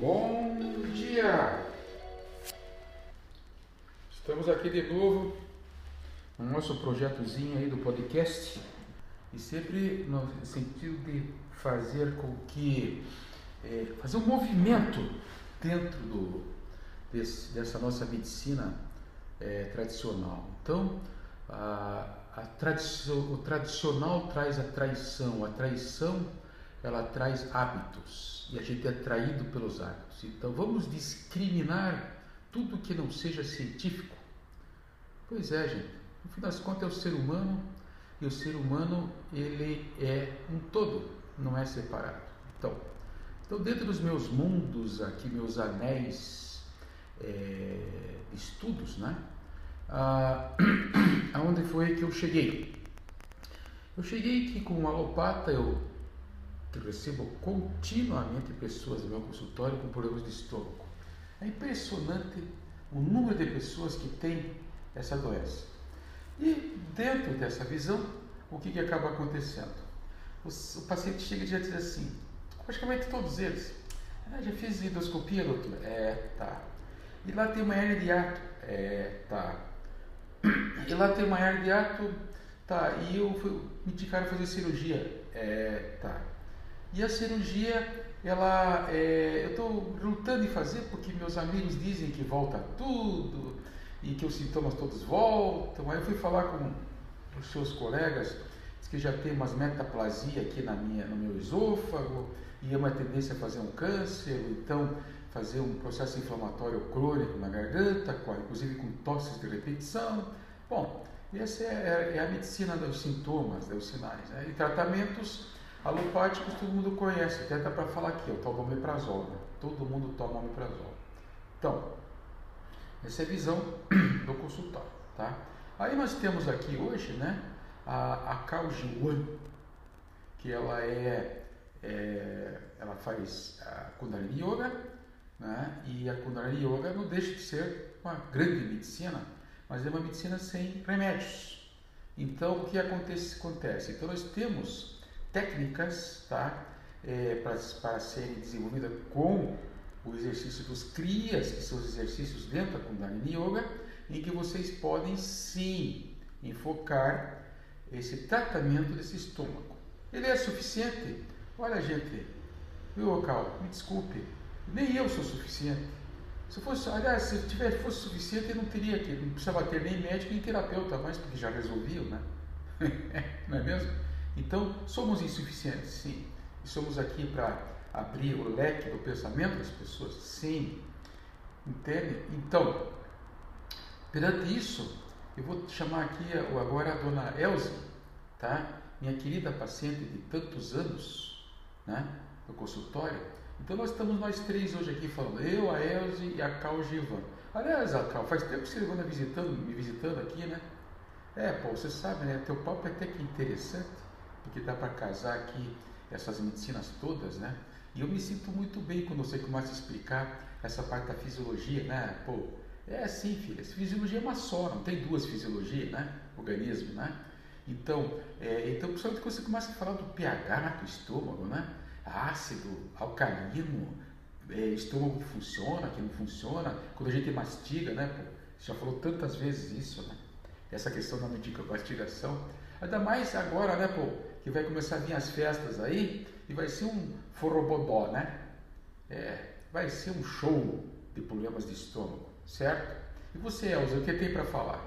Bom dia! Estamos aqui de novo no nosso projetozinho aí do podcast e sempre no sentido de fazer com que é, fazer um movimento dentro do, desse, dessa nossa medicina é, tradicional. Então, a, a tradição, o tradicional traz a traição, a traição ela traz hábitos e a gente é traído pelos hábitos. Então, vamos discriminar tudo que não seja científico. Pois é, gente. No fim das contas é o ser humano e o ser humano ele é um todo, não é separado. Então, então dentro dos meus mundos aqui, meus anéis é, estudos, né? Ah, aonde foi que eu cheguei? Eu cheguei que com alopata eu recebo continuamente pessoas no meu consultório com problemas de estômago. É impressionante o número de pessoas que têm essa doença. E dentro dessa visão, o que, que acaba acontecendo? O, o paciente chega e já diz assim, praticamente todos eles, ah, já fiz endoscopia, doutor? É, tá. E lá tem uma hernia de ato? É, tá. E lá tem uma hernia de ato? Tá. E eu fui, me indicaram fazer cirurgia? É, tá. E a cirurgia, ela, é, eu estou lutando em fazer porque meus amigos dizem que volta tudo e que os sintomas todos voltam. Aí eu fui falar com os seus colegas, diz que já tem umas metaplasia aqui na minha, no meu esôfago e é uma tendência a fazer um câncer, então fazer um processo inflamatório crônico na garganta, inclusive com tosses de repetição. Bom, essa é, é a medicina dos sintomas, dos sinais. Né? E tratamentos alopáticos todo mundo conhece, até dá para falar aqui, o tal do omeprazol. Né? Todo mundo toma omeprazol. Então, essa é a visão do consultório. Tá? Aí nós temos aqui hoje né, a, a Kauji Wan, que ela é, é, ela faz a Kundalini Yoga, né, e a Kundalini Yoga não deixa de ser uma grande medicina, mas é uma medicina sem remédios. Então o que acontece? acontece? Então nós temos técnicas tá, é, para, para serem desenvolvidas com o exercício dos Kriyas, que são os exercícios dentro da Kundalini Yoga, em que vocês podem sim enfocar esse tratamento desse estômago. Ele é suficiente? Olha, gente, meu local, me desculpe, nem eu sou suficiente. Se fosse, aliás, se tivesse fosse suficiente, eu não teria que, não precisava ter nem médico nem terapeuta mais, porque já resolviam, né? não é mesmo? Então, somos insuficientes, sim. E somos aqui para abrir o leque do pensamento das pessoas? Sim. Entende? Então, perante isso, eu vou chamar aqui agora a dona Elze, tá? Minha querida paciente de tantos anos, né? No consultório. Então nós estamos nós três hoje aqui falando, eu, a Elze e a Cal Givan. Aliás, a Cal, faz tempo que você anda visitando, me visitando aqui, né? É, pô, você sabe, né? Teu papo é até que interessante, porque dá para casar aqui essas medicinas todas, né? E eu me sinto muito bem quando você começa a explicar essa parte da fisiologia, né? Pô, é assim, filha, fisiologia é uma só, não tem duas fisiologias, né? Organismo, né? Então, é, então principalmente quando você começa a falar do pH do estômago, né? Ácido, alcalino, é, estômago que funciona, que não funciona, quando a gente mastiga, né? Pô, você já falou tantas vezes isso, né? Essa questão da mastigação. Ainda mais agora, né, pô, que vai começar a vir as festas aí, e vai ser um forrobodó, né? É, vai ser um show de problemas de estômago, certo? E você, Elza, o que tem para falar?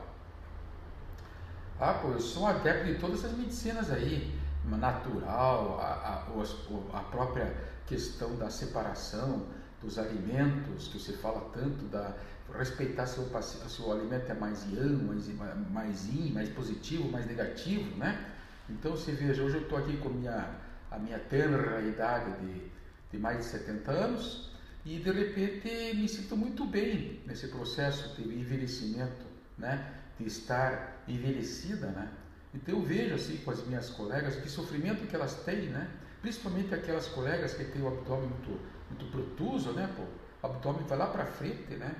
Ah, pô, eu sou um adepto de todas essas medicinas aí, natural, a, a, a própria questão da separação dos alimentos, que você fala tanto, da respeitar se o, se o alimento é mais yang, mais, mais yin, mais positivo, mais negativo, né? Então você veja, hoje eu estou aqui com minha a minha tenra idade de, de mais de 70 anos e de repente me sinto muito bem nesse processo de envelhecimento, né? de estar envelhecida. Né? Então eu vejo assim com as minhas colegas que sofrimento que elas têm, né? principalmente aquelas colegas que têm o abdômen muito, muito protuso, né? Pô, o abdômen vai lá para frente, né?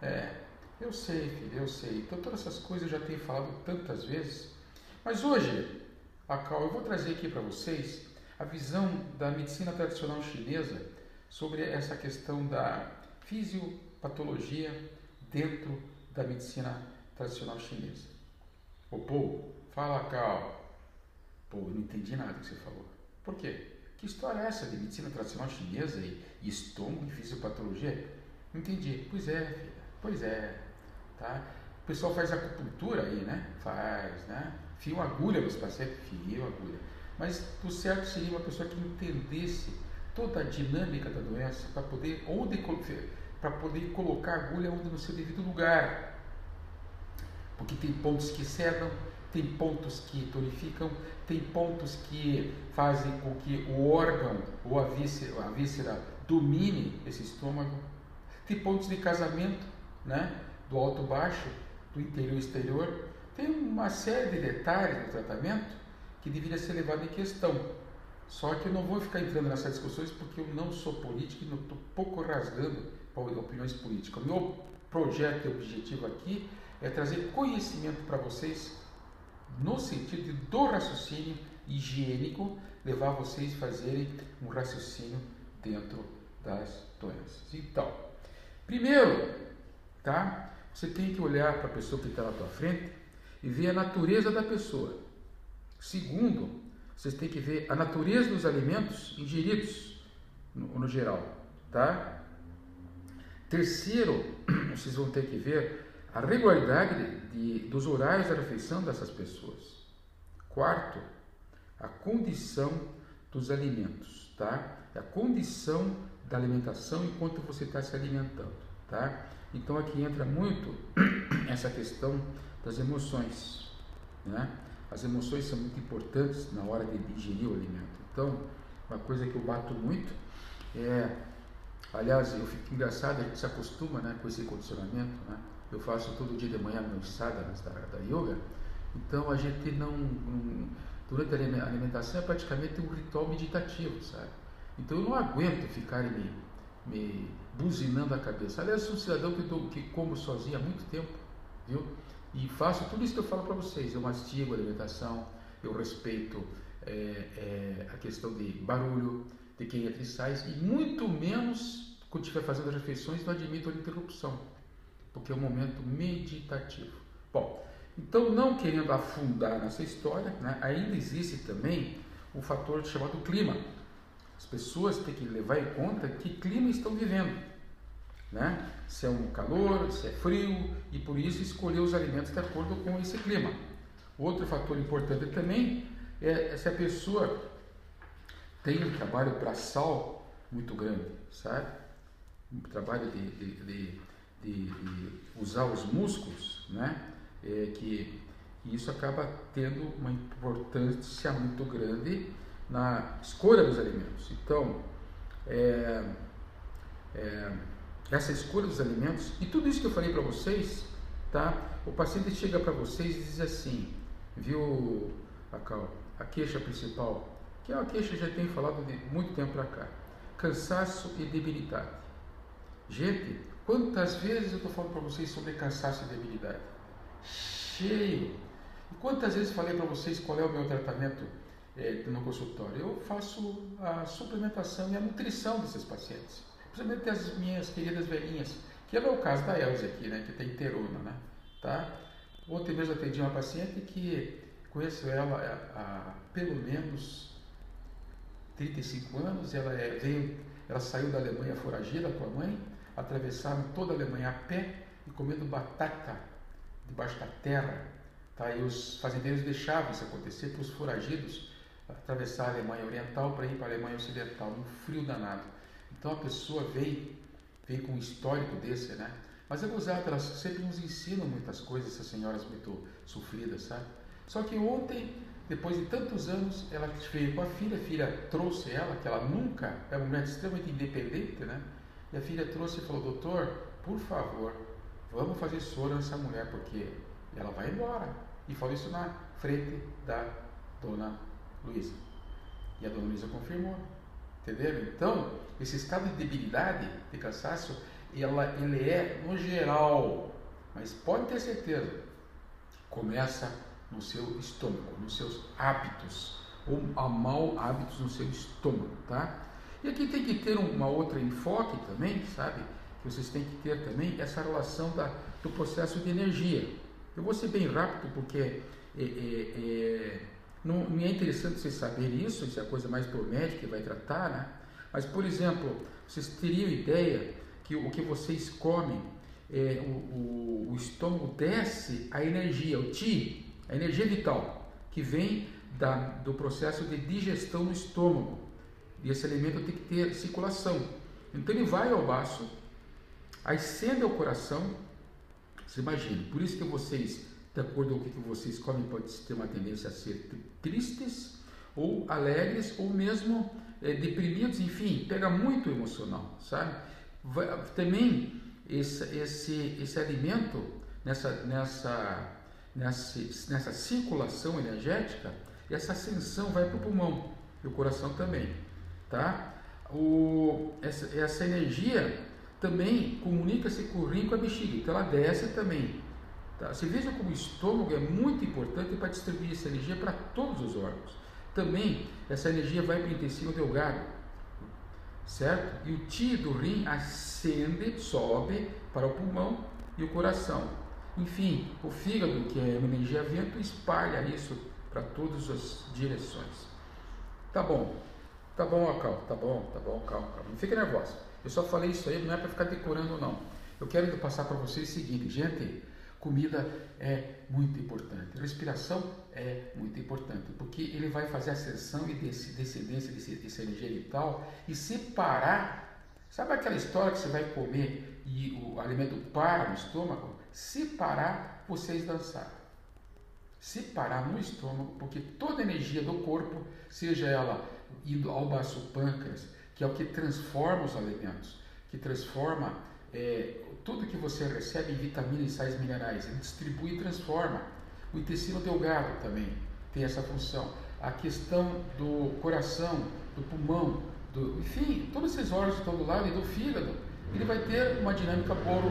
É, eu sei, filho, eu sei. Então todas essas coisas eu já tenho falado tantas vezes. Mas hoje, a Cal, eu vou trazer aqui para vocês a visão da medicina tradicional chinesa sobre essa questão da fisiopatologia dentro da medicina tradicional chinesa. Ô, pô, fala cá, Pô, não entendi nada que você falou. Por quê? Que história é essa de medicina tradicional chinesa e, estômago e fisiopatologia? Entendi. Pois é, filha. Pois é. Tá? O pessoal faz acupuntura aí, né? Faz, né? Fio agulha nos pacientes, fio agulha. Mas o certo seria uma pessoa que entendesse toda a dinâmica da doença para poder para poder colocar a agulha onde no seu devido lugar. Porque tem pontos que cedam, tem pontos que tonificam, tem pontos que fazem com que o órgão ou a víscera, a víscera domine esse estômago. Tem pontos de casamento, né? do alto-baixo, do interior-exterior. Tem uma série de detalhes no tratamento que deveria ser levado em questão. Só que eu não vou ficar entrando nessas discussões porque eu não sou político e não estou pouco rasgando opiniões políticas. O meu projeto e objetivo aqui é trazer conhecimento para vocês no sentido do raciocínio higiênico, levar vocês a fazerem um raciocínio dentro das doenças. Então, primeiro, tá? Você tem que olhar para a pessoa que está na tua frente e ver a natureza da pessoa. Segundo, vocês têm que ver a natureza dos alimentos ingeridos no, no geral, tá? Terceiro, vocês vão ter que ver a regularidade de, de, dos horários da refeição dessas pessoas. Quarto, a condição dos alimentos, tá? A condição da alimentação enquanto você está se alimentando, tá? Então aqui entra muito essa questão das emoções, né? As emoções são muito importantes na hora de digerir o alimento. Então, uma coisa que eu bato muito é, aliás, eu fico engraçado, a gente se acostuma, né, com esse condicionamento, né? eu faço todo dia de manhã meus sadhanas da, da yoga, então a gente não, durante a alimentação é praticamente um ritual meditativo, sabe? Então eu não aguento ficar me, me buzinando a cabeça. Aliás, sou um cidadão que, tô, que como sozinho há muito tempo, viu? E faço tudo isso que eu falo para vocês. Eu mastigo a alimentação, eu respeito é, é, a questão de barulho, de quem entra e sai, e muito menos quando estiver fazendo as refeições, não admito a interrupção porque é um momento meditativo. Bom, então não querendo afundar nessa história, né, ainda existe também o fator chamado clima. As pessoas têm que levar em conta que clima estão vivendo. Né? Se é um calor, se é frio, e por isso escolher os alimentos de acordo com esse clima. Outro fator importante também é se a pessoa tem um trabalho braçal muito grande, sabe? Um trabalho de, de, de de, usar os músculos, né? É, que isso acaba tendo uma importância muito grande na escolha dos alimentos. Então, é, é, essa escolha dos alimentos e tudo isso que eu falei para vocês, tá? O paciente chega para vocês e diz assim, viu, Acal, a queixa principal, que é uma queixa que já tenho falado de muito tempo para cá, cansaço e debilidade. Gente, Quantas vezes eu estou falando para vocês sobre cansaço e debilidade? Cheio. E quantas vezes falei para vocês qual é o meu tratamento é, no consultório? Eu faço a suplementação e a nutrição desses pacientes. Principalmente as minhas queridas velhinhas, que é o caso da Elza aqui, né, que tem terona, né? Tá? Ontem mesmo atendi uma paciente que conheço ela há, pelo menos 35 anos, ela, é, veio, ela saiu da Alemanha foragida com a mãe, atravessaram toda a Alemanha a pé e comendo batata debaixo da terra. Tá? E os fazendeiros deixavam isso acontecer para os foragidos atravessar a Alemanha Oriental para ir para a Alemanha Ocidental, um frio danado. Então a pessoa veio, veio com um histórico desse, né? Mas é gozado, elas sempre nos ensinam muitas coisas, essas senhoras muito sofridas, sabe? Só que ontem, depois de tantos anos, ela veio com a filha, a filha trouxe ela, que ela nunca, é uma mulher extremamente independente, né? E a filha trouxe e falou: Doutor, por favor, vamos fazer soro nessa mulher, porque ela vai embora. E falou isso na frente da dona Luísa. E a dona Luísa confirmou. Entenderam? Então, esse estado de debilidade, de cansaço, ela, ele é no geral, mas pode ter certeza, começa no seu estômago, nos seus hábitos, ou a mau hábitos no seu estômago, tá? E aqui tem que ter uma outra enfoque também, sabe? Que vocês têm que ter também essa relação da, do processo de energia. Eu vou ser bem rápido porque é, é, é, não, não, é interessante vocês saberem isso, isso é a coisa mais pro médico que vai tratar, né? Mas, por exemplo, vocês teriam ideia que o que vocês comem, é, o, o, o estômago desce a energia, o ti, a energia vital, que vem da, do processo de digestão no estômago. E esse alimento tem que ter circulação. Então ele vai ao baço, ascende ao coração. Você imagina, por isso que vocês, de acordo com o que vocês comem, pode ter uma tendência a ser tristes, ou alegres, ou mesmo é, deprimidos, enfim, pega muito emocional, sabe? Vai, também esse, esse, esse alimento, nessa, nessa, nessa, nessa circulação energética, essa ascensão vai para o pulmão e o coração também, tá? O, essa, essa energia também comunica-se com o rim com a bexiga, então ela desce também. Tá? Você veja como o estômago é muito importante para distribuir essa energia para todos os órgãos. Também essa energia vai para o intestino delgado, certo? E o ti do rim ascende, sobe para o pulmão e o coração. Enfim, o fígado, que é uma energia vento, espalha isso para todas as direções. Tá bom, tá bom, Acal, tá bom, tá bom, calma, calma. Não fique nervosa. Eu só falei isso aí, não é para ficar decorando, não. Eu quero passar para vocês o seguinte, gente, comida é muito importante, respiração é muito importante, porque ele vai fazer ascensão e descendência desse, desse vital e separar. Sabe aquela história que você vai comer e o alimento para no estômago? Separar vocês dançar se parar no estômago, porque toda a energia do corpo, seja ela indo ao baço pâncreas, que é o que transforma os alimentos, que transforma é, tudo que você recebe em vitaminas e sais minerais, ele distribui e transforma. O intestino delgado também tem essa função. A questão do coração, do pulmão, do, enfim, todos esses órgãos estão do lado e do fígado, ele vai ter uma dinâmica boa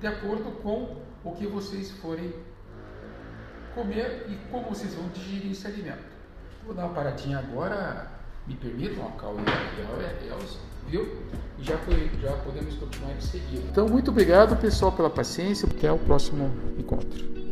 de acordo com o que vocês forem comer e como vocês vão digerir esse alimento. Vou dar uma paradinha agora, me permitam, a Cal e a viu? Já, foi, já podemos continuar em seguida. Então, muito obrigado, pessoal, pela paciência. Até o próximo encontro.